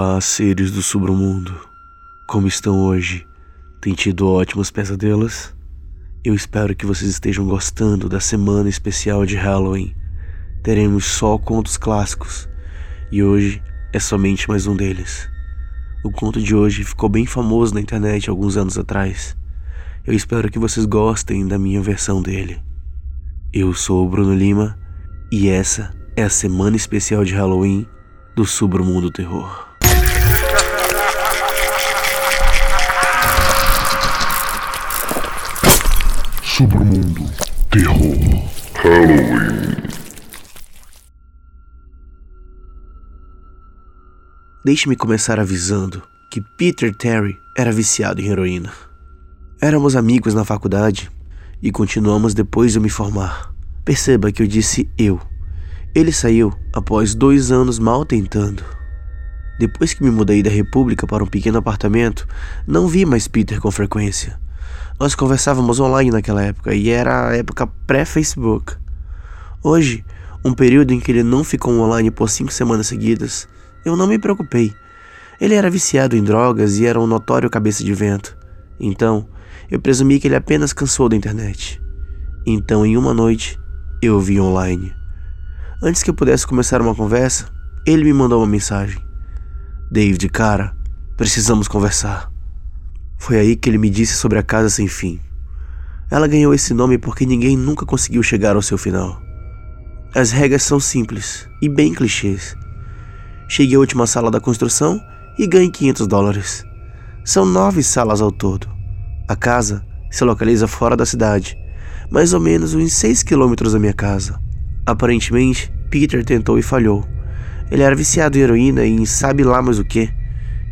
Olá, seres do submundo. Como estão hoje? Tem tido ótimos pesadelos? Eu espero que vocês estejam gostando da semana especial de Halloween. Teremos só contos clássicos e hoje é somente mais um deles. O conto de hoje ficou bem famoso na internet alguns anos atrás. Eu espero que vocês gostem da minha versão dele. Eu sou o Bruno Lima e essa é a semana especial de Halloween do Submundo Terror. Submundo Terror Halloween. Deixe-me começar avisando que Peter Terry era viciado em heroína. Éramos amigos na faculdade e continuamos depois de eu me formar. Perceba que eu disse eu. Ele saiu após dois anos mal tentando. Depois que me mudei da República para um pequeno apartamento, não vi mais Peter com frequência. Nós conversávamos online naquela época e era a época pré-Facebook. Hoje, um período em que ele não ficou online por cinco semanas seguidas, eu não me preocupei. Ele era viciado em drogas e era um notório cabeça de vento. Então, eu presumi que ele apenas cansou da internet. Então, em uma noite, eu o vi online. Antes que eu pudesse começar uma conversa, ele me mandou uma mensagem. David, cara, precisamos conversar. Foi aí que ele me disse sobre a casa sem fim. Ela ganhou esse nome porque ninguém nunca conseguiu chegar ao seu final. As regras são simples e bem clichês. Chegue à última sala da construção e ganhe 500 dólares. São nove salas ao todo. A casa se localiza fora da cidade, mais ou menos uns 6 quilômetros da minha casa. Aparentemente, Peter tentou e falhou. Ele era viciado em heroína e em sabe lá mais o que.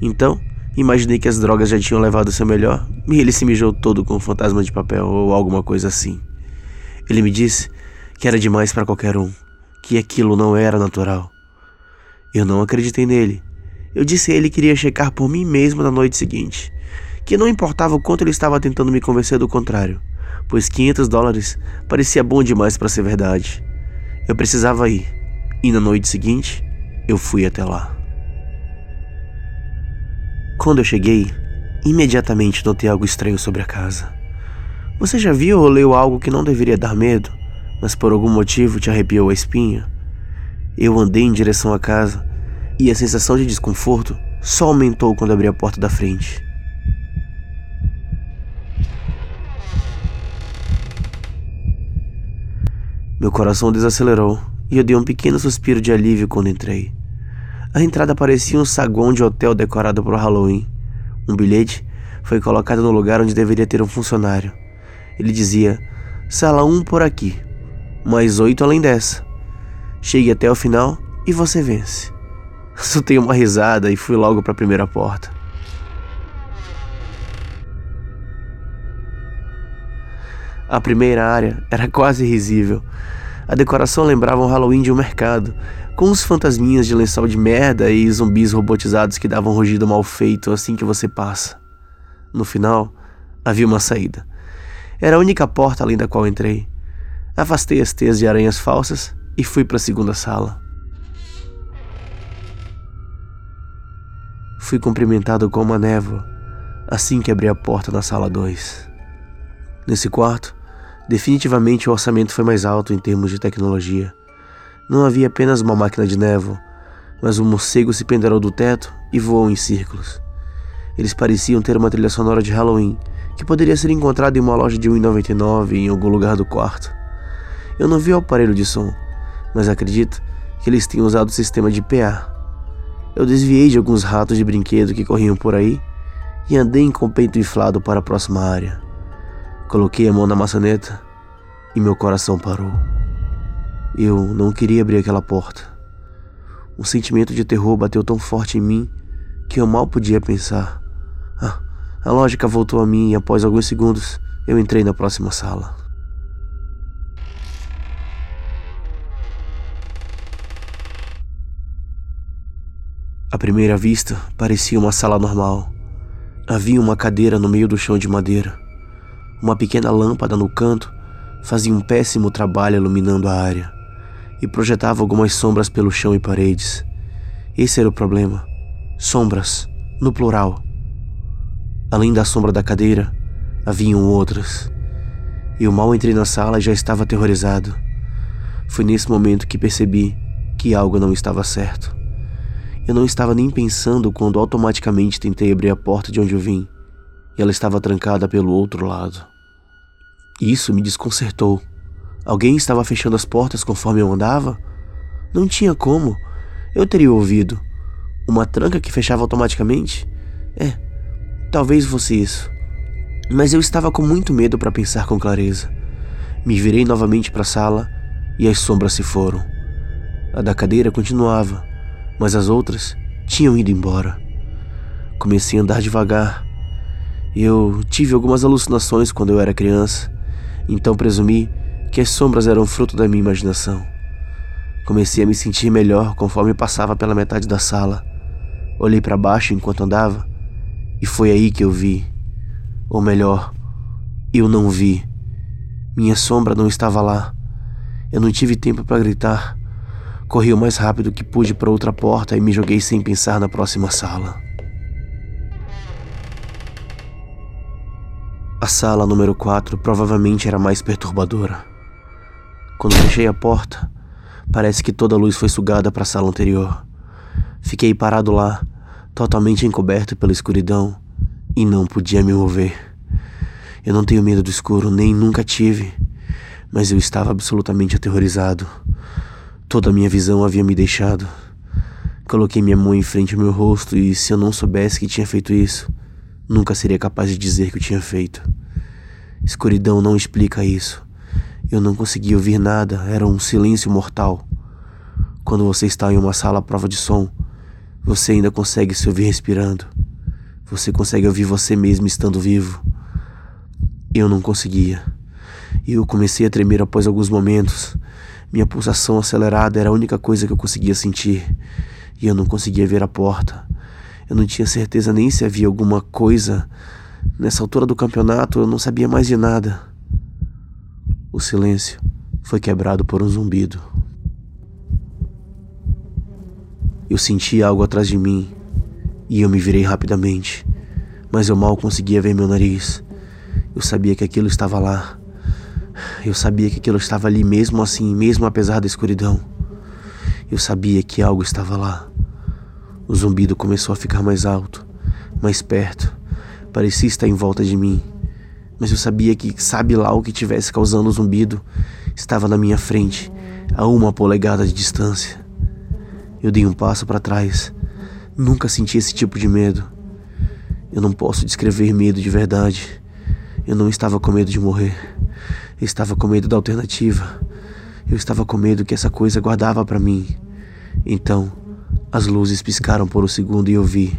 Então, Imaginei que as drogas já tinham levado seu melhor e ele se mijou todo com um fantasma de papel ou alguma coisa assim. Ele me disse que era demais para qualquer um, que aquilo não era natural. Eu não acreditei nele. Eu disse a ele que iria checar por mim mesmo na noite seguinte, que não importava o quanto ele estava tentando me convencer do contrário, pois 500 dólares parecia bom demais para ser verdade. Eu precisava ir, e na noite seguinte eu fui até lá. Quando eu cheguei, imediatamente notei algo estranho sobre a casa. Você já viu ou leu algo que não deveria dar medo, mas por algum motivo te arrepiou a espinha? Eu andei em direção à casa e a sensação de desconforto só aumentou quando abri a porta da frente. Meu coração desacelerou e eu dei um pequeno suspiro de alívio quando entrei. A entrada parecia um saguão de hotel decorado para o Halloween. Um bilhete foi colocado no lugar onde deveria ter um funcionário. Ele dizia: Sala 1 por aqui, mais oito além dessa. Chegue até o final e você vence. Soltei uma risada e fui logo para a primeira porta. A primeira área era quase risível. A decoração lembrava um Halloween de um mercado, com os fantasminhas de lençol de merda e zumbis robotizados que davam rugido mal feito assim que você passa. No final, havia uma saída. Era a única porta além da qual entrei. Afastei as teias de aranhas falsas e fui para a segunda sala. Fui cumprimentado com uma névoa assim que abri a porta na sala 2. Nesse quarto, definitivamente o orçamento foi mais alto em termos de tecnologia. Não havia apenas uma máquina de névoa, mas um morcego se pendurou do teto e voou em círculos. Eles pareciam ter uma trilha sonora de Halloween, que poderia ser encontrada em uma loja de 1,99 em algum lugar do quarto. Eu não vi o aparelho de som, mas acredito que eles tenham usado o sistema de PA. Eu desviei de alguns ratos de brinquedo que corriam por aí e andei com o peito inflado para a próxima área. Coloquei a mão na maçaneta e meu coração parou. Eu não queria abrir aquela porta. Um sentimento de terror bateu tão forte em mim que eu mal podia pensar. Ah, a lógica voltou a mim e após alguns segundos eu entrei na próxima sala. À primeira vista, parecia uma sala normal. Havia uma cadeira no meio do chão de madeira. Uma pequena lâmpada no canto fazia um péssimo trabalho iluminando a área e projetava algumas sombras pelo chão e paredes. Esse era o problema. Sombras, no plural. Além da sombra da cadeira, haviam outras. Eu mal entrei na sala e já estava aterrorizado. Foi nesse momento que percebi que algo não estava certo. Eu não estava nem pensando quando automaticamente tentei abrir a porta de onde eu vim, e ela estava trancada pelo outro lado. Isso me desconcertou. Alguém estava fechando as portas conforme eu andava? Não tinha como. Eu teria ouvido. Uma tranca que fechava automaticamente? É, talvez fosse isso. Mas eu estava com muito medo para pensar com clareza. Me virei novamente para a sala e as sombras se foram. A da cadeira continuava, mas as outras tinham ido embora. Comecei a andar devagar. Eu tive algumas alucinações quando eu era criança, então presumi que as sombras eram fruto da minha imaginação. Comecei a me sentir melhor conforme passava pela metade da sala. Olhei para baixo enquanto andava e foi aí que eu vi. Ou melhor, eu não vi. Minha sombra não estava lá. Eu não tive tempo para gritar. Corri o mais rápido que pude para outra porta e me joguei sem pensar na próxima sala. A sala número 4 provavelmente era mais perturbadora. Quando fechei a porta, parece que toda a luz foi sugada para a sala anterior. Fiquei parado lá, totalmente encoberto pela escuridão, e não podia me mover. Eu não tenho medo do escuro, nem nunca tive, mas eu estava absolutamente aterrorizado. Toda a minha visão havia me deixado. Coloquei minha mão em frente ao meu rosto e, se eu não soubesse que tinha feito isso, nunca seria capaz de dizer que eu tinha feito. Escuridão não explica isso. Eu não conseguia ouvir nada, era um silêncio mortal. Quando você está em uma sala à prova de som, você ainda consegue se ouvir respirando. Você consegue ouvir você mesmo estando vivo. Eu não conseguia. Eu comecei a tremer após alguns momentos. Minha pulsação acelerada era a única coisa que eu conseguia sentir. E eu não conseguia ver a porta. Eu não tinha certeza nem se havia alguma coisa. Nessa altura do campeonato, eu não sabia mais de nada. O silêncio foi quebrado por um zumbido. Eu senti algo atrás de mim e eu me virei rapidamente, mas eu mal conseguia ver meu nariz. Eu sabia que aquilo estava lá. Eu sabia que aquilo estava ali mesmo assim, mesmo apesar da escuridão. Eu sabia que algo estava lá. O zumbido começou a ficar mais alto, mais perto. Parecia estar em volta de mim. Mas eu sabia que, sabe lá o que tivesse causando o zumbido, estava na minha frente, a uma polegada de distância. Eu dei um passo para trás. Nunca senti esse tipo de medo. Eu não posso descrever medo de verdade. Eu não estava com medo de morrer. Eu estava com medo da alternativa. Eu estava com medo que essa coisa guardava para mim. Então, as luzes piscaram por um segundo e eu vi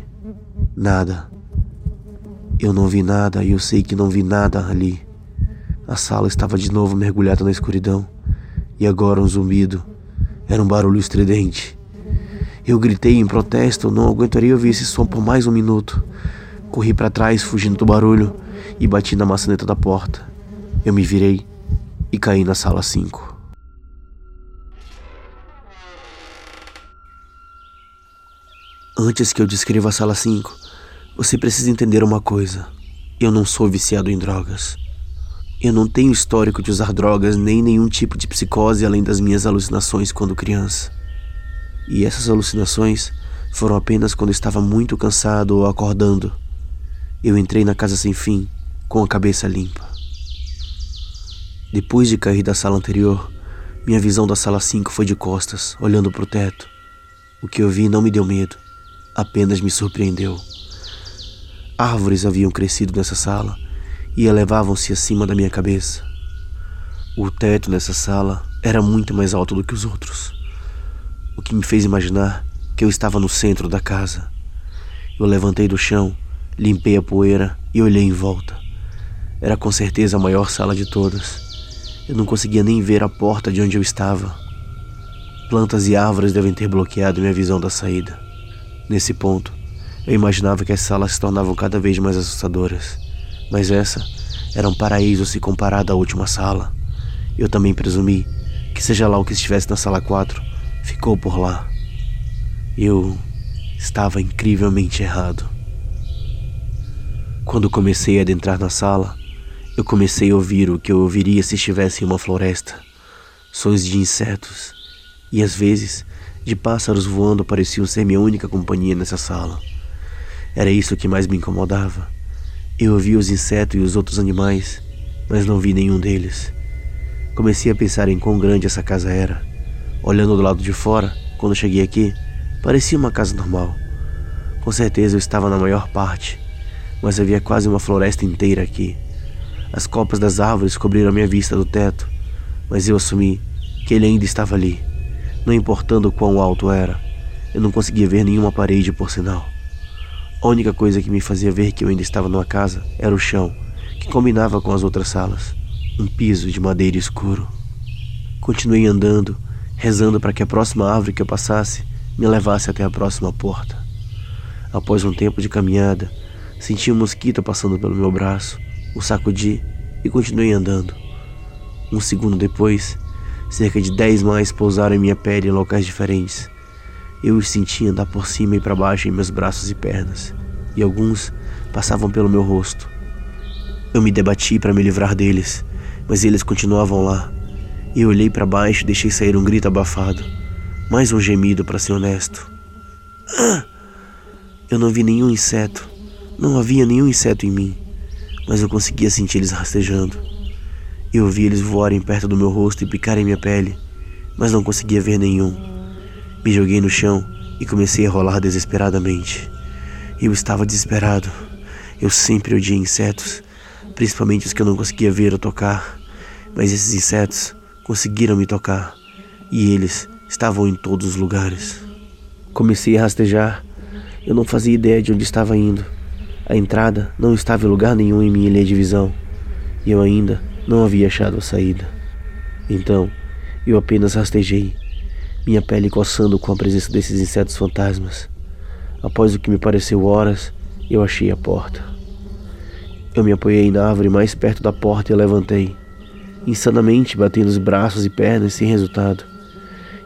nada. Eu não vi nada e eu sei que não vi nada ali. A sala estava de novo mergulhada na escuridão e agora um zumbido. Era um barulho estridente. Eu gritei em protesto, não aguentaria ouvir esse som por mais um minuto. Corri para trás, fugindo do barulho, e bati na maçaneta da porta. Eu me virei e caí na sala 5. Antes que eu descreva a sala 5, você precisa entender uma coisa. Eu não sou viciado em drogas. Eu não tenho histórico de usar drogas nem nenhum tipo de psicose além das minhas alucinações quando criança. E essas alucinações foram apenas quando estava muito cansado ou acordando. Eu entrei na casa sem fim, com a cabeça limpa. Depois de cair da sala anterior, minha visão da sala 5 foi de costas, olhando para o teto. O que eu vi não me deu medo, apenas me surpreendeu. Árvores haviam crescido nessa sala e elevavam-se acima da minha cabeça. O teto nessa sala era muito mais alto do que os outros, o que me fez imaginar que eu estava no centro da casa. Eu levantei do chão, limpei a poeira e olhei em volta. Era com certeza a maior sala de todas. Eu não conseguia nem ver a porta de onde eu estava. Plantas e árvores devem ter bloqueado minha visão da saída. Nesse ponto, eu imaginava que as salas se tornavam cada vez mais assustadoras, mas essa era um paraíso se comparada à última sala. Eu também presumi que, seja lá o que estivesse na sala 4, ficou por lá. Eu estava incrivelmente errado. Quando comecei a adentrar na sala, eu comecei a ouvir o que eu ouviria se estivesse em uma floresta. Sons de insetos e às vezes de pássaros voando pareciam ser minha única companhia nessa sala. Era isso que mais me incomodava. Eu ouvia os insetos e os outros animais, mas não vi nenhum deles. Comecei a pensar em quão grande essa casa era. Olhando do lado de fora, quando cheguei aqui, parecia uma casa normal. Com certeza eu estava na maior parte, mas havia quase uma floresta inteira aqui. As copas das árvores cobriram a minha vista do teto, mas eu assumi que ele ainda estava ali, não importando quão alto era. Eu não conseguia ver nenhuma parede, por sinal. A única coisa que me fazia ver que eu ainda estava numa casa era o chão, que combinava com as outras salas um piso de madeira escuro. Continuei andando, rezando para que a próxima árvore que eu passasse me levasse até a próxima porta. Após um tempo de caminhada, senti um mosquito passando pelo meu braço, o sacudi e continuei andando. Um segundo depois, cerca de dez mais pousaram em minha pele em locais diferentes. Eu os senti andar por cima e para baixo em meus braços e pernas, e alguns passavam pelo meu rosto. Eu me debati para me livrar deles, mas eles continuavam lá. Eu olhei para baixo e deixei sair um grito abafado. Mais um gemido, para ser honesto. Ah! Eu não vi nenhum inseto. Não havia nenhum inseto em mim, mas eu conseguia sentir eles rastejando. Eu vi eles voarem perto do meu rosto e picarem minha pele, mas não conseguia ver nenhum. Me joguei no chão e comecei a rolar desesperadamente. Eu estava desesperado. Eu sempre odiei insetos, principalmente os que eu não conseguia ver ou tocar. Mas esses insetos conseguiram me tocar e eles estavam em todos os lugares. Comecei a rastejar. Eu não fazia ideia de onde estava indo. A entrada não estava em lugar nenhum em minha linha de visão e eu ainda não havia achado a saída. Então, eu apenas rastejei, minha pele coçando com a presença desses insetos fantasmas. Após o que me pareceu horas, eu achei a porta. Eu me apoiei na árvore mais perto da porta e levantei insanamente batendo os braços e pernas sem resultado.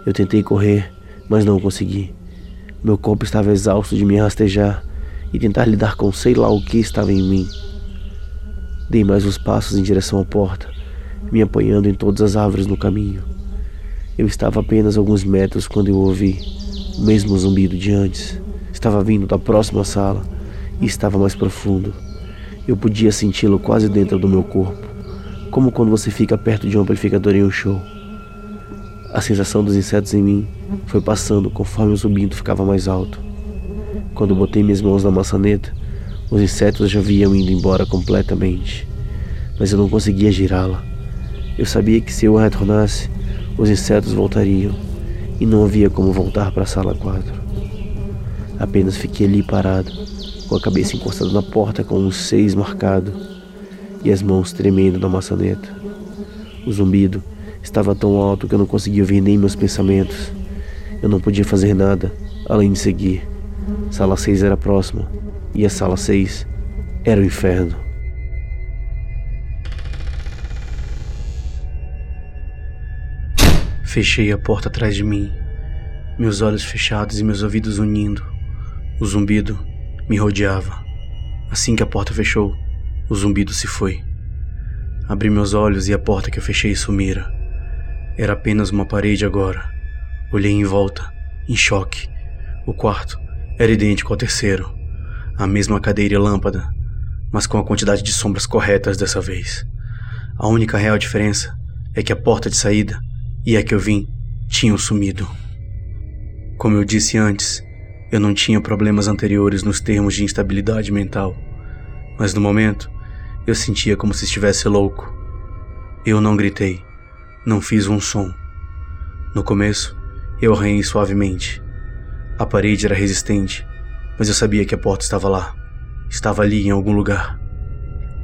Eu tentei correr, mas não consegui. Meu corpo estava exausto de me rastejar e tentar lidar com sei lá o que estava em mim. Dei mais uns passos em direção à porta, me apoiando em todas as árvores no caminho. Eu estava apenas alguns metros quando eu ouvi o mesmo zumbido de antes. Estava vindo da próxima sala e estava mais profundo. Eu podia senti-lo quase dentro do meu corpo como quando você fica perto de um amplificador em um show. A sensação dos insetos em mim foi passando conforme o zumbido ficava mais alto. Quando botei minhas mãos na maçaneta, os insetos já haviam ido embora completamente, mas eu não conseguia girá-la. Eu sabia que se eu retornasse, os insetos voltariam e não havia como voltar para a sala 4. Apenas fiquei ali parado, com a cabeça encostada na porta com um seis marcado e as mãos tremendo na maçaneta. O zumbido estava tão alto que eu não conseguia ouvir nem meus pensamentos. Eu não podia fazer nada além de seguir. Sala 6 era próxima e a sala 6 era o inferno. Fechei a porta atrás de mim, meus olhos fechados e meus ouvidos unindo. O zumbido me rodeava. Assim que a porta fechou, o zumbido se foi. Abri meus olhos e a porta que eu fechei sumira. Era apenas uma parede agora. Olhei em volta, em choque. O quarto era idêntico ao terceiro. A mesma cadeira e lâmpada, mas com a quantidade de sombras corretas dessa vez. A única real diferença é que a porta de saída e a que eu vim tinham sumido. Como eu disse antes, eu não tinha problemas anteriores nos termos de instabilidade mental, mas no momento eu sentia como se estivesse louco. Eu não gritei, não fiz um som. No começo, eu arranhei suavemente. A parede era resistente, mas eu sabia que a porta estava lá. Estava ali em algum lugar.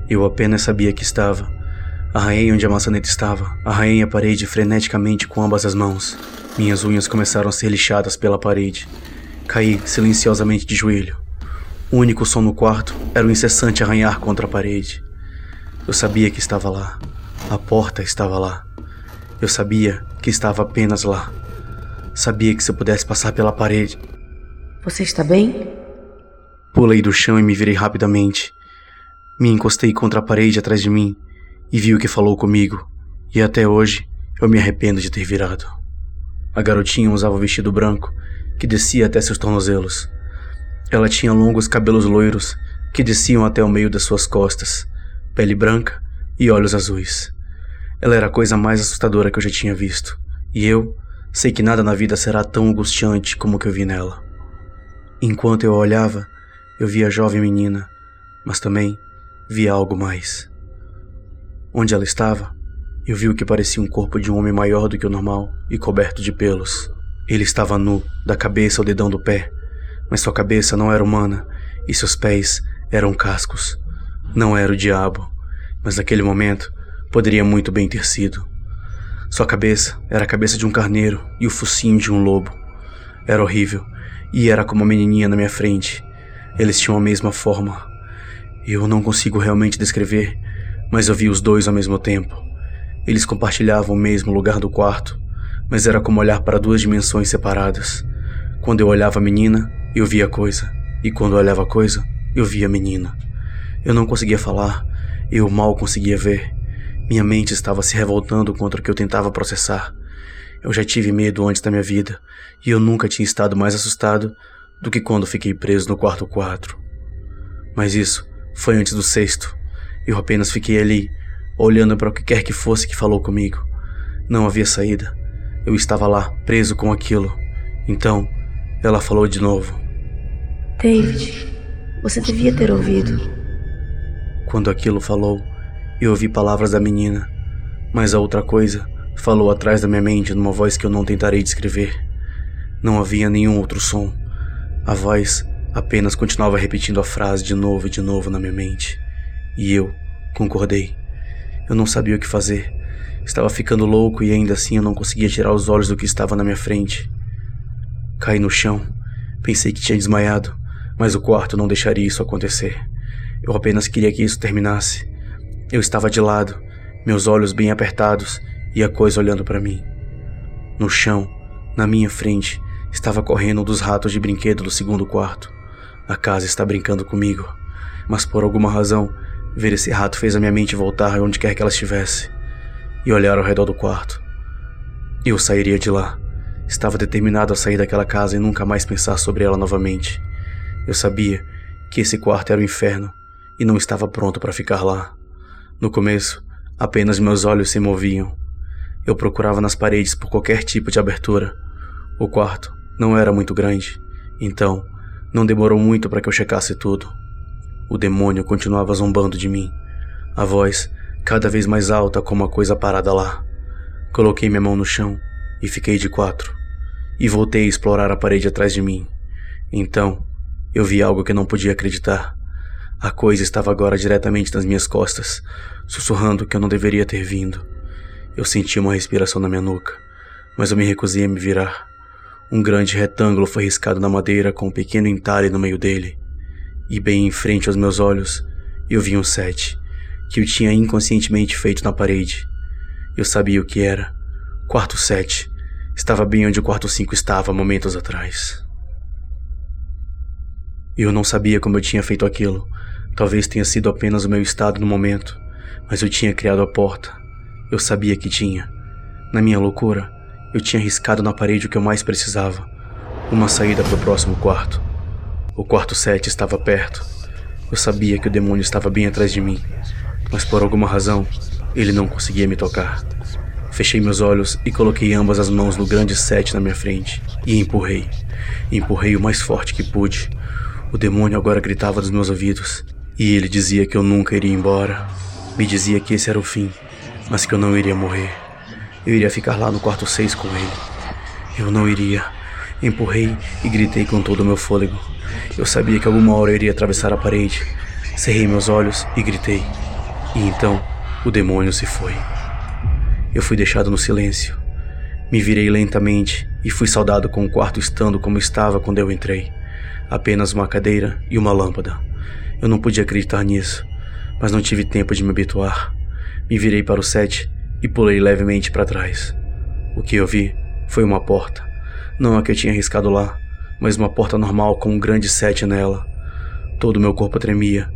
Eu apenas sabia que estava. Arranhei onde a maçaneta estava, arranhei a parede freneticamente com ambas as mãos. Minhas unhas começaram a ser lixadas pela parede. Caí silenciosamente de joelho. O único som no quarto era o incessante arranhar contra a parede. Eu sabia que estava lá. A porta estava lá. Eu sabia que estava apenas lá. Sabia que se eu pudesse passar pela parede. Você está bem? Pulei do chão e me virei rapidamente. Me encostei contra a parede atrás de mim e vi o que falou comigo, e até hoje eu me arrependo de ter virado. A garotinha usava o vestido branco que descia até seus tornozelos. Ela tinha longos cabelos loiros que desciam até o meio das suas costas, pele branca e olhos azuis. Ela era a coisa mais assustadora que eu já tinha visto, e eu sei que nada na vida será tão angustiante como o que eu vi nela. Enquanto eu a olhava, eu via a jovem menina, mas também via algo mais. Onde ela estava, eu vi o que parecia um corpo de um homem maior do que o normal e coberto de pelos. Ele estava nu, da cabeça ao dedão do pé, mas sua cabeça não era humana e seus pés eram cascos. Não era o diabo, mas naquele momento poderia muito bem ter sido. Sua cabeça era a cabeça de um carneiro e o focinho de um lobo. Era horrível, e era como a menininha na minha frente. Eles tinham a mesma forma. Eu não consigo realmente descrever, mas eu vi os dois ao mesmo tempo. Eles compartilhavam o mesmo lugar do quarto, mas era como olhar para duas dimensões separadas. Quando eu olhava a menina, eu via a coisa, e quando eu olhava a coisa, eu via a menina. Eu não conseguia falar, eu mal conseguia ver. Minha mente estava se revoltando contra o que eu tentava processar. Eu já tive medo antes da minha vida, e eu nunca tinha estado mais assustado do que quando fiquei preso no quarto 4. Mas isso foi antes do sexto. Eu apenas fiquei ali, olhando para o que quer que fosse que falou comigo. Não havia saída. Eu estava lá, preso com aquilo. Então, ela falou de novo. David, você devia ter ouvido. Quando aquilo falou, eu ouvi palavras da menina, mas a outra coisa falou atrás da minha mente numa voz que eu não tentarei descrever. Não havia nenhum outro som. A voz apenas continuava repetindo a frase de novo e de novo na minha mente. E eu concordei. Eu não sabia o que fazer. Estava ficando louco e ainda assim eu não conseguia tirar os olhos do que estava na minha frente. Caí no chão. Pensei que tinha desmaiado, mas o quarto não deixaria isso acontecer. Eu apenas queria que isso terminasse. Eu estava de lado, meus olhos bem apertados e a coisa olhando para mim. No chão, na minha frente, estava correndo um dos ratos de brinquedo do segundo quarto. A casa está brincando comigo, mas por alguma razão, ver esse rato fez a minha mente voltar onde quer que ela estivesse e olhar ao redor do quarto. Eu sairia de lá. Estava determinado a sair daquela casa e nunca mais pensar sobre ela novamente. Eu sabia que esse quarto era o inferno e não estava pronto para ficar lá. No começo, apenas meus olhos se moviam. Eu procurava nas paredes por qualquer tipo de abertura. O quarto não era muito grande, então não demorou muito para que eu checasse tudo. O demônio continuava zombando de mim, a voz cada vez mais alta como a coisa parada lá. Coloquei minha mão no chão e fiquei de quatro, e voltei a explorar a parede atrás de mim. Então, eu vi algo que não podia acreditar. A coisa estava agora diretamente nas minhas costas, sussurrando que eu não deveria ter vindo. Eu senti uma respiração na minha nuca, mas eu me recusei a me virar. Um grande retângulo foi riscado na madeira com um pequeno entalhe no meio dele. E bem em frente aos meus olhos, eu vi um sete, que eu tinha inconscientemente feito na parede. Eu sabia o que era. Quarto sete. Estava bem onde o quarto cinco estava momentos atrás. Eu não sabia como eu tinha feito aquilo, Talvez tenha sido apenas o meu estado no momento, mas eu tinha criado a porta. Eu sabia que tinha. Na minha loucura, eu tinha riscado na parede o que eu mais precisava: uma saída para o próximo quarto. O quarto 7 estava perto. Eu sabia que o demônio estava bem atrás de mim, mas por alguma razão, ele não conseguia me tocar. Fechei meus olhos e coloquei ambas as mãos no grande sete na minha frente e empurrei. Empurrei o mais forte que pude. O demônio agora gritava nos meus ouvidos. E ele dizia que eu nunca iria embora. Me dizia que esse era o fim, mas que eu não iria morrer. Eu iria ficar lá no quarto 6 com ele. Eu não iria. Empurrei e gritei com todo o meu fôlego. Eu sabia que alguma hora eu iria atravessar a parede. Cerrei meus olhos e gritei. E então o demônio se foi. Eu fui deixado no silêncio. Me virei lentamente e fui saudado com o quarto estando como estava quando eu entrei. Apenas uma cadeira e uma lâmpada. Eu não podia acreditar nisso, mas não tive tempo de me habituar. Me virei para o set e pulei levemente para trás. O que eu vi foi uma porta, não a que eu tinha arriscado lá, mas uma porta normal com um grande sete nela. Todo meu corpo tremia.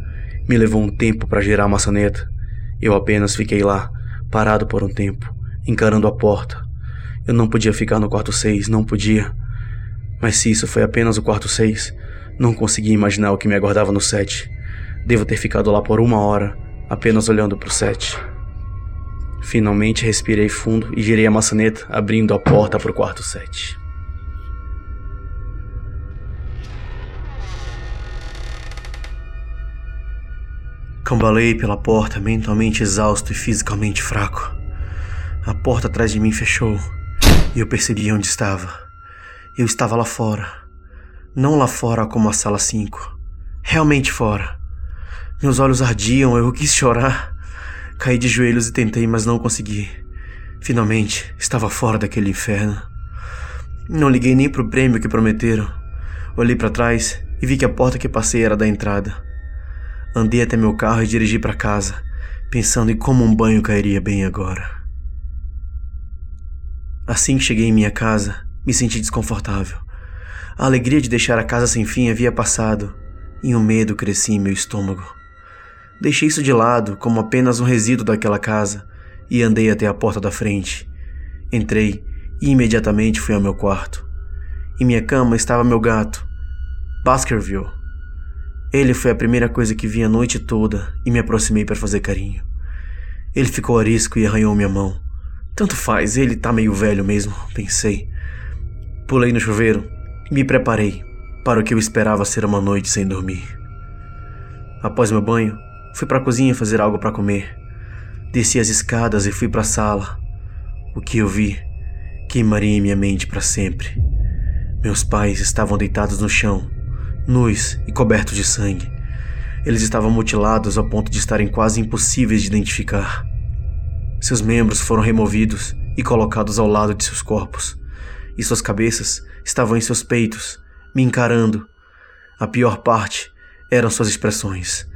Me levou um tempo para girar a maçaneta. Eu apenas fiquei lá, parado por um tempo, encarando a porta. Eu não podia ficar no quarto 6, não podia. Mas se isso foi apenas o quarto 6, não conseguia imaginar o que me aguardava no 7. Devo ter ficado lá por uma hora, apenas olhando para o 7. Finalmente respirei fundo e girei a maçaneta, abrindo a porta para o quarto 7. Cambalei pela porta, mentalmente exausto e fisicamente fraco. A porta atrás de mim fechou e eu percebi onde estava. Eu estava lá fora. Não lá fora como a sala 5. Realmente fora. Meus olhos ardiam, eu quis chorar. Caí de joelhos e tentei, mas não consegui. Finalmente, estava fora daquele inferno. Não liguei nem pro prêmio que prometeram. Olhei para trás e vi que a porta que passei era da entrada. Andei até meu carro e dirigi para casa, pensando em como um banho cairia bem agora. Assim que cheguei em minha casa, me senti desconfortável. A alegria de deixar a casa sem fim havia passado e o um medo crescia em meu estômago. Deixei isso de lado como apenas um resíduo daquela casa e andei até a porta da frente. Entrei e imediatamente fui ao meu quarto. Em minha cama estava meu gato, Baskerville. Ele foi a primeira coisa que vi a noite toda e me aproximei para fazer carinho. Ele ficou arisco e arranhou minha mão. Tanto faz, ele tá meio velho mesmo, pensei. Pulei no chuveiro e me preparei para o que eu esperava ser uma noite sem dormir. Após meu banho, fui para a cozinha fazer algo para comer. Desci as escadas e fui para a sala. O que eu vi queimaria minha mente para sempre. Meus pais estavam deitados no chão, nus e cobertos de sangue. Eles estavam mutilados ao ponto de estarem quase impossíveis de identificar. Seus membros foram removidos e colocados ao lado de seus corpos, e suas cabeças estavam em seus peitos, me encarando. A pior parte eram suas expressões.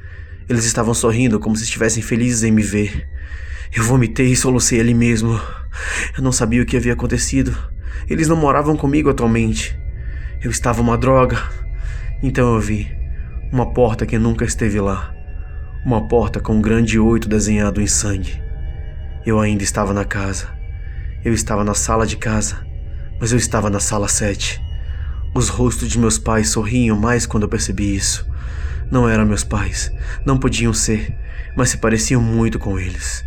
Eles estavam sorrindo como se estivessem felizes em me ver. Eu vomitei e solucei ali mesmo. Eu não sabia o que havia acontecido. Eles não moravam comigo atualmente. Eu estava uma droga. Então eu vi uma porta que nunca esteve lá. Uma porta com um grande oito desenhado em sangue. Eu ainda estava na casa. Eu estava na sala de casa, mas eu estava na sala 7. Os rostos de meus pais sorriam mais quando eu percebi isso. Não eram meus pais, não podiam ser, mas se pareciam muito com eles.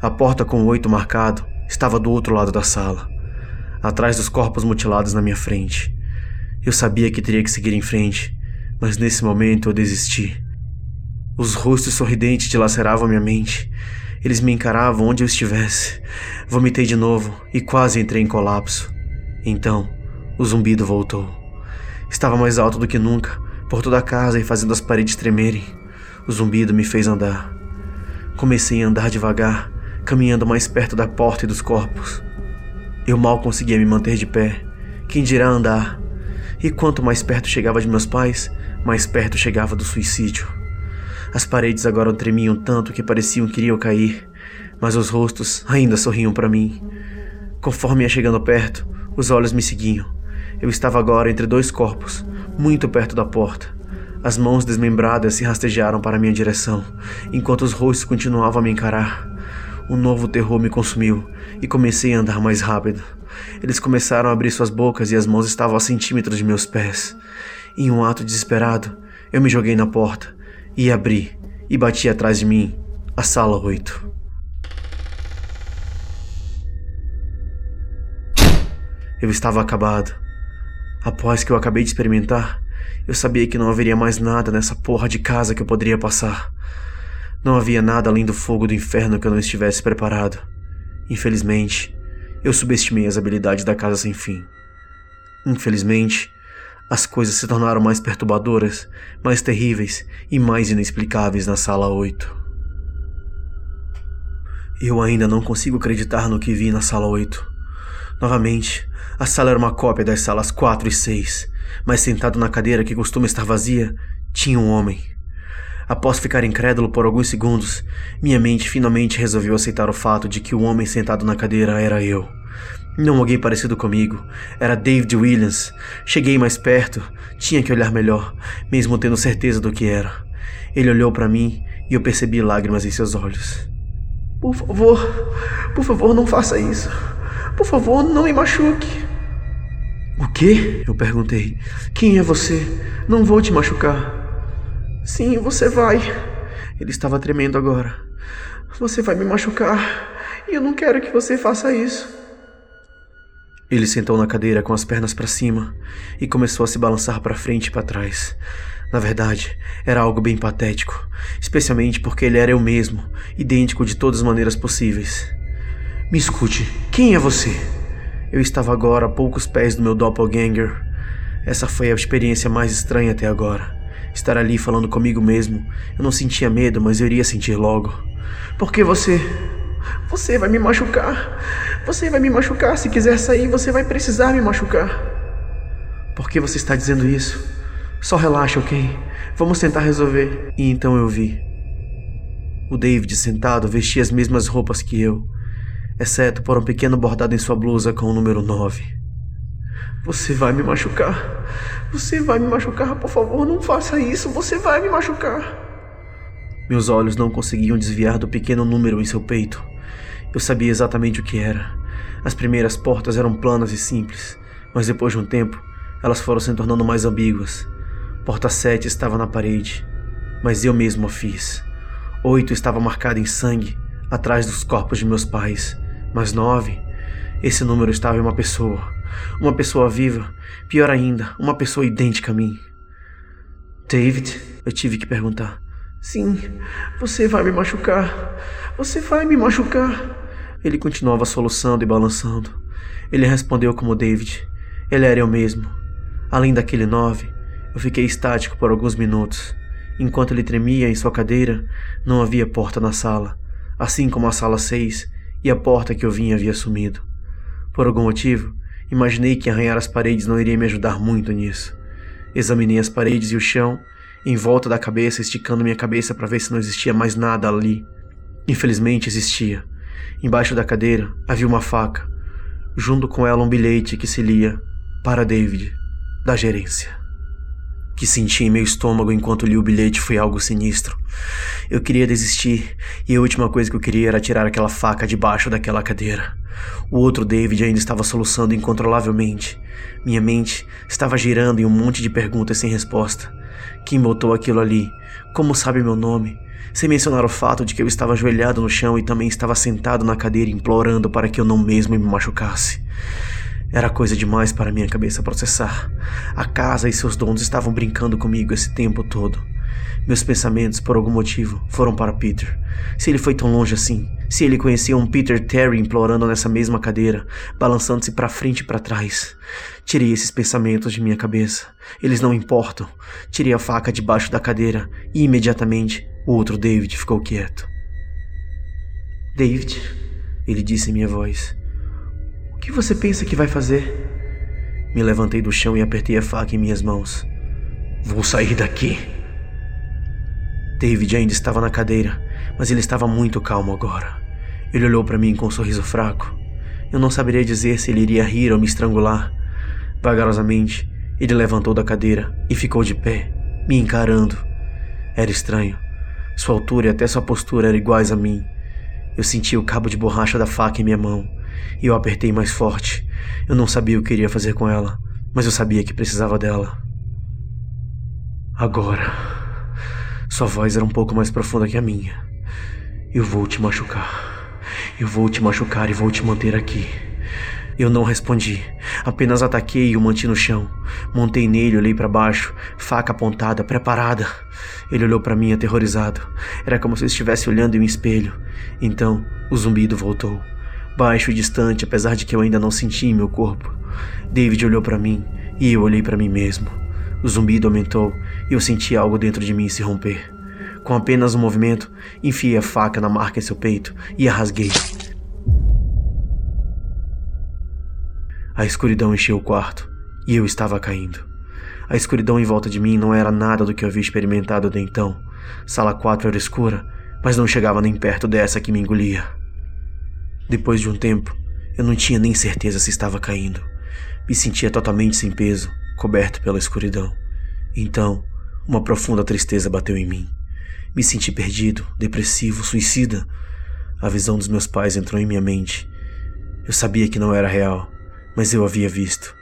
A porta com o oito marcado estava do outro lado da sala, atrás dos corpos mutilados na minha frente. Eu sabia que teria que seguir em frente, mas nesse momento eu desisti. Os rostos sorridentes dilaceravam minha mente eles me encaravam onde eu estivesse. Vomitei de novo e quase entrei em colapso. Então, o zumbido voltou. Estava mais alto do que nunca, por toda a casa e fazendo as paredes tremerem. O zumbido me fez andar. Comecei a andar devagar, caminhando mais perto da porta e dos corpos. Eu mal conseguia me manter de pé. Quem dirá andar? E quanto mais perto chegava de meus pais, mais perto chegava do suicídio. As paredes agora tremiam tanto que pareciam que iriam cair, mas os rostos ainda sorriam para mim. Conforme ia chegando perto, os olhos me seguiam. Eu estava agora entre dois corpos, muito perto da porta. As mãos desmembradas se rastejaram para minha direção, enquanto os rostos continuavam a me encarar. Um novo terror me consumiu e comecei a andar mais rápido. Eles começaram a abrir suas bocas e as mãos estavam a centímetros de meus pés. Em um ato desesperado, eu me joguei na porta e abri e bati atrás de mim a sala 8. Eu estava acabado. Após que eu acabei de experimentar, eu sabia que não haveria mais nada nessa porra de casa que eu poderia passar. Não havia nada além do fogo do inferno que eu não estivesse preparado. Infelizmente, eu subestimei as habilidades da casa sem fim. Infelizmente, as coisas se tornaram mais perturbadoras, mais terríveis e mais inexplicáveis na sala 8. Eu ainda não consigo acreditar no que vi na sala 8. Novamente, a sala era uma cópia das salas 4 e 6, mas sentado na cadeira que costuma estar vazia, tinha um homem. Após ficar incrédulo por alguns segundos, minha mente finalmente resolveu aceitar o fato de que o homem sentado na cadeira era eu. Não alguém parecido comigo. Era David Williams. Cheguei mais perto. Tinha que olhar melhor, mesmo tendo certeza do que era. Ele olhou para mim e eu percebi lágrimas em seus olhos. Por favor, por favor, não faça isso. Por favor, não me machuque. O quê? Eu perguntei. Quem é você? Não vou te machucar. Sim, você vai. Ele estava tremendo agora. Você vai me machucar. E eu não quero que você faça isso. Ele sentou na cadeira com as pernas para cima e começou a se balançar para frente e para trás. Na verdade, era algo bem patético, especialmente porque ele era eu mesmo, idêntico de todas as maneiras possíveis. Me escute, quem é você? Eu estava agora a poucos pés do meu doppelganger. Essa foi a experiência mais estranha até agora. Estar ali falando comigo mesmo. Eu não sentia medo, mas eu iria sentir logo. Por que você. Você vai me machucar. Você vai me machucar. Se quiser sair, você vai precisar me machucar. Por que você está dizendo isso? Só relaxa, ok? Vamos tentar resolver. E então eu vi. O David sentado vestia as mesmas roupas que eu, exceto por um pequeno bordado em sua blusa com o número 9. Você vai me machucar. Você vai me machucar, por favor, não faça isso. Você vai me machucar. Meus olhos não conseguiam desviar do pequeno número em seu peito. Eu sabia exatamente o que era. As primeiras portas eram planas e simples, mas depois de um tempo, elas foram se tornando mais ambíguas. Porta 7 estava na parede, mas eu mesmo a fiz. Oito estava marcada em sangue, atrás dos corpos de meus pais, mas nove, esse número estava em uma pessoa. Uma pessoa viva, pior ainda, uma pessoa idêntica a mim. David, eu tive que perguntar. Sim, você vai me machucar. Você vai me machucar. Ele continuava soluçando e balançando. Ele respondeu como David. Ele era eu mesmo. Além daquele nove, eu fiquei estático por alguns minutos. Enquanto ele tremia em sua cadeira, não havia porta na sala, assim como a sala 6 e a porta que eu vinha havia sumido. Por algum motivo, imaginei que arranhar as paredes não iria me ajudar muito nisso. Examinei as paredes e o chão, em volta da cabeça, esticando minha cabeça para ver se não existia mais nada ali. Infelizmente existia. Embaixo da cadeira havia uma faca, junto com ela um bilhete que se lia para David, da gerência que senti em meu estômago enquanto li o bilhete foi algo sinistro. Eu queria desistir, e a última coisa que eu queria era tirar aquela faca debaixo daquela cadeira. O outro David ainda estava soluçando incontrolavelmente. Minha mente estava girando em um monte de perguntas sem resposta. Quem botou aquilo ali? Como sabe meu nome? Sem mencionar o fato de que eu estava ajoelhado no chão e também estava sentado na cadeira implorando para que eu não mesmo me machucasse. Era coisa demais para minha cabeça processar. A casa e seus donos estavam brincando comigo esse tempo todo. Meus pensamentos, por algum motivo, foram para Peter. Se ele foi tão longe assim, se ele conhecia um Peter Terry implorando nessa mesma cadeira, balançando-se para frente e para trás. Tirei esses pensamentos de minha cabeça. Eles não importam. Tirei a faca debaixo da cadeira e imediatamente o outro David ficou quieto. David, ele disse em minha voz. O que você pensa que vai fazer? Me levantei do chão e apertei a faca em minhas mãos. Vou sair daqui. David ainda estava na cadeira, mas ele estava muito calmo agora. Ele olhou para mim com um sorriso fraco. Eu não saberia dizer se ele iria rir ou me estrangular. Vagarosamente, ele levantou da cadeira e ficou de pé, me encarando. Era estranho. Sua altura e até sua postura eram iguais a mim. Eu senti o cabo de borracha da faca em minha mão e eu apertei mais forte. Eu não sabia o que iria fazer com ela, mas eu sabia que precisava dela. Agora, sua voz era um pouco mais profunda que a minha. Eu vou te machucar. Eu vou te machucar e vou te manter aqui. Eu não respondi, apenas ataquei e o manti no chão. Montei nele, olhei para baixo, faca apontada, preparada. Ele olhou para mim aterrorizado. Era como se estivesse olhando em um espelho. Então, o zumbido voltou baixo e distante, apesar de que eu ainda não sentia em meu corpo. David olhou para mim e eu olhei para mim mesmo. O zumbido aumentou e eu senti algo dentro de mim se romper. Com apenas um movimento, enfiei a faca na marca em seu peito e a rasguei. A escuridão encheu o quarto e eu estava caindo. A escuridão em volta de mim não era nada do que eu havia experimentado até então. Sala 4 era escura, mas não chegava nem perto dessa que me engolia. Depois de um tempo, Eu não tinha nem certeza se estava caindo. Me sentia totalmente sem peso, coberto pela escuridão. Então, uma profunda tristeza bateu em mim. Me senti perdido, depressivo, suicida. A visão dos meus pais entrou em minha mente. Eu sabia que não era real, mas eu havia visto.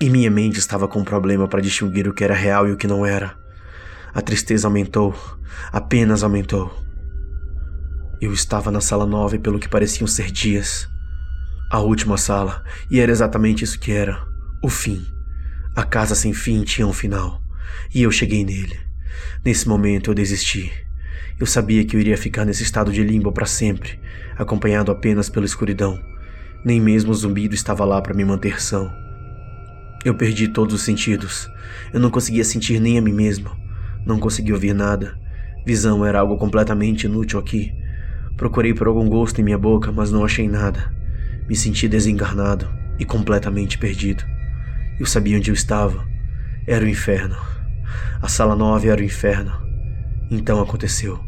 E minha mente estava com um problema para distinguir o que era real e o que não era. A tristeza aumentou, apenas aumentou. Eu estava na sala nove pelo que pareciam ser dias. A última sala, e era exatamente isso que era: o fim. A casa sem fim tinha um final, e eu cheguei nele. Nesse momento eu desisti. Eu sabia que eu iria ficar nesse estado de limbo para sempre, acompanhado apenas pela escuridão. Nem mesmo o zumbido estava lá para me manter são. Eu perdi todos os sentidos. Eu não conseguia sentir nem a mim mesmo. Não conseguia ouvir nada. Visão era algo completamente inútil aqui. Procurei por algum gosto em minha boca, mas não achei nada. Me senti desencarnado e completamente perdido. Eu sabia onde eu estava. Era o inferno. A sala 9 era o inferno. Então aconteceu.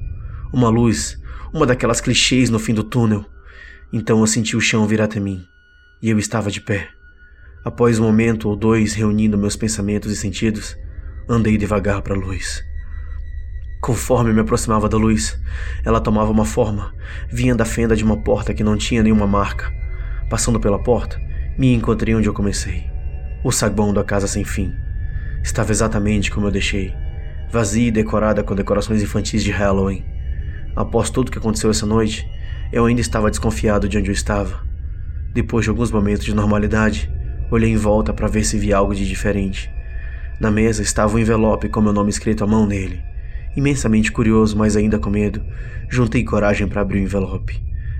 Uma luz, uma daquelas clichês no fim do túnel. Então eu senti o chão vir até mim. E eu estava de pé. Após um momento ou dois reunindo meus pensamentos e sentidos, andei devagar para a luz. Conforme me aproximava da luz, ela tomava uma forma, vinha da fenda de uma porta que não tinha nenhuma marca. Passando pela porta, me encontrei onde eu comecei. O saguão da casa sem fim. Estava exatamente como eu deixei, vazia e decorada com decorações infantis de Halloween. Após tudo que aconteceu essa noite, eu ainda estava desconfiado de onde eu estava. Depois de alguns momentos de normalidade, olhei em volta para ver se via algo de diferente. Na mesa estava um envelope com meu nome escrito à mão nele. Imensamente curioso, mas ainda com medo, juntei coragem para abrir o envelope.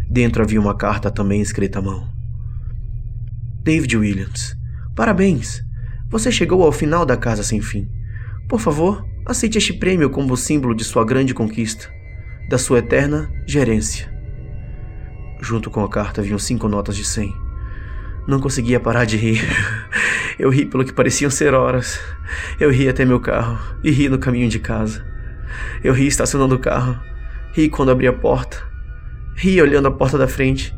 Dentro havia uma carta também escrita à mão. David Williams, parabéns! Você chegou ao final da casa sem fim. Por favor, aceite este prêmio como símbolo de sua grande conquista, da sua eterna gerência. Junto com a carta vinham cinco notas de cem. Não conseguia parar de rir. Eu ri pelo que pareciam ser horas. Eu ri até meu carro e ri no caminho de casa. Eu ri estacionando o carro. Ri quando abri a porta. Ri olhando a porta da frente.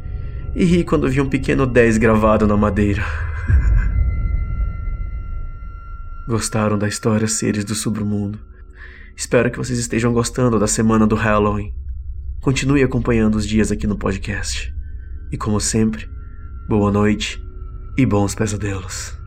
E ri quando vi um pequeno 10 gravado na madeira. Gostaram da história Seres do Submundo? Espero que vocês estejam gostando da semana do Halloween. Continue acompanhando os dias aqui no podcast. E como sempre, boa noite e bons pesadelos.